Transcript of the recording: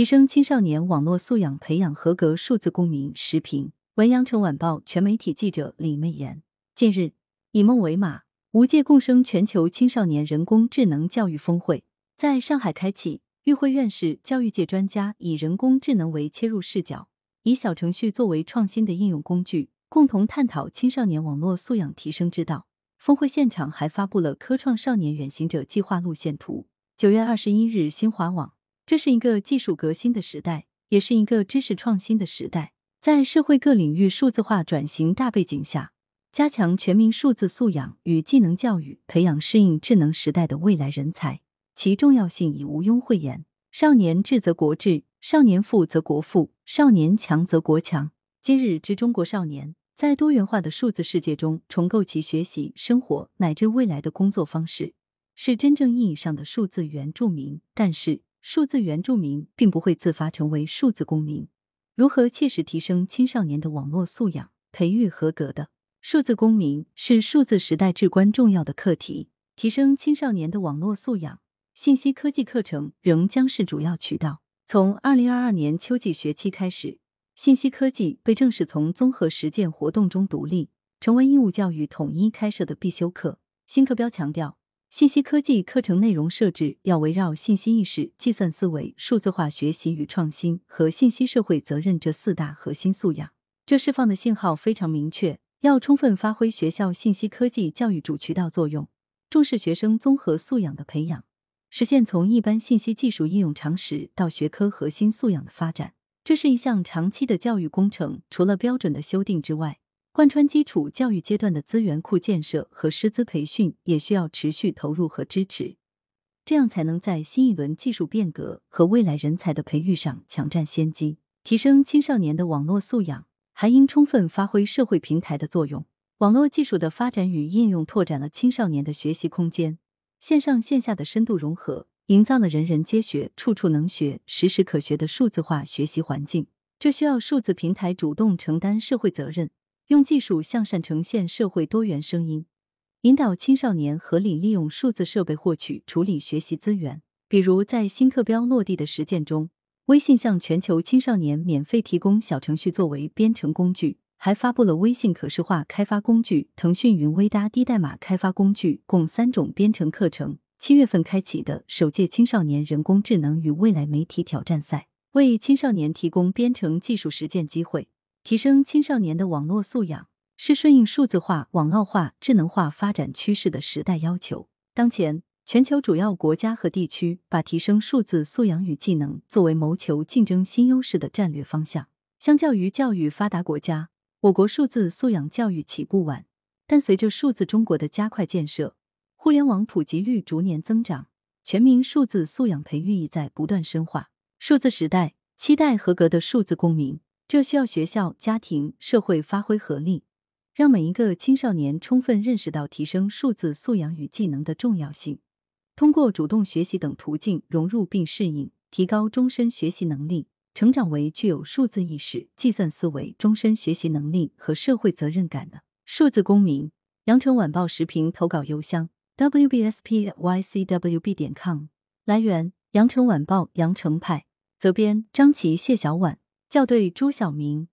提升青少年网络素养，培养合格数字公民。时评：文阳城晚报全媒体记者李媚妍。近日，以梦为马，无界共生全球青少年人工智能教育峰会在上海开启。与会院士、教育界专家以人工智能为切入视角，以小程序作为创新的应用工具，共同探讨青少年网络素养提升之道。峰会现场还发布了科创少年远行者计划路线图。九月二十一日，新华网。这是一个技术革新的时代，也是一个知识创新的时代。在社会各领域数字化转型大背景下，加强全民数字素养与技能教育，培养适应智能时代的未来人才，其重要性已毋庸讳言。少年智则国智，少年富则国富，少年强则国强。今日之中国少年，在多元化的数字世界中重构其学习、生活乃至未来的工作方式，是真正意义上的数字原住民。但是，数字原住民并不会自发成为数字公民。如何切实提升青少年的网络素养，培育合格的数字公民，是数字时代至关重要的课题。提升青少年的网络素养，信息科技课程仍将是主要渠道。从二零二二年秋季学期开始，信息科技被正式从综合实践活动中独立，成为义务教育统一开设的必修课。新课标强调。信息科技课程内容设置要围绕信息意识、计算思维、数字化学习与创新和信息社会责任这四大核心素养。这释放的信号非常明确，要充分发挥学校信息科技教育主渠道作用，重视学生综合素养的培养，实现从一般信息技术应用常识到学科核心素养的发展。这是一项长期的教育工程，除了标准的修订之外。贯穿基础教育阶段的资源库建设和师资培训也需要持续投入和支持，这样才能在新一轮技术变革和未来人才的培育上抢占先机。提升青少年的网络素养，还应充分发挥社会平台的作用。网络技术的发展与应用，拓展了青少年的学习空间，线上线下的深度融合，营造了人人皆学、处处能学、时时可学的数字化学习环境。这需要数字平台主动承担社会责任。用技术向善呈现社会多元声音，引导青少年合理利用数字设备获取、处理学习资源。比如，在新课标落地的实践中，微信向全球青少年免费提供小程序作为编程工具，还发布了微信可视化开发工具、腾讯云微搭低代码开发工具，共三种编程课程。七月份开启的首届青少年人工智能与未来媒体挑战赛，为青少年提供编程技术实践机会。提升青少年的网络素养，是顺应数字化、网络化、智能化发展趋势的时代要求。当前，全球主要国家和地区把提升数字素养与技能作为谋求竞争新优势的战略方向。相较于教育发达国家，我国数字素养教育起步晚，但随着数字中国的加快建设，互联网普及率逐年增长，全民数字素养培育亦在不断深化。数字时代期待合格的数字公民。这需要学校、家庭、社会发挥合力，让每一个青少年充分认识到提升数字素养与技能的重要性，通过主动学习等途径融入并适应，提高终身学习能力，成长为具有数字意识、计算思维、终身学习能力和社会责任感的数字公民。羊城晚报时评投稿邮箱：wbspycwb 点 com。来源：羊城晚报羊城派。责编：张琪、谢小婉。校对：朱晓明。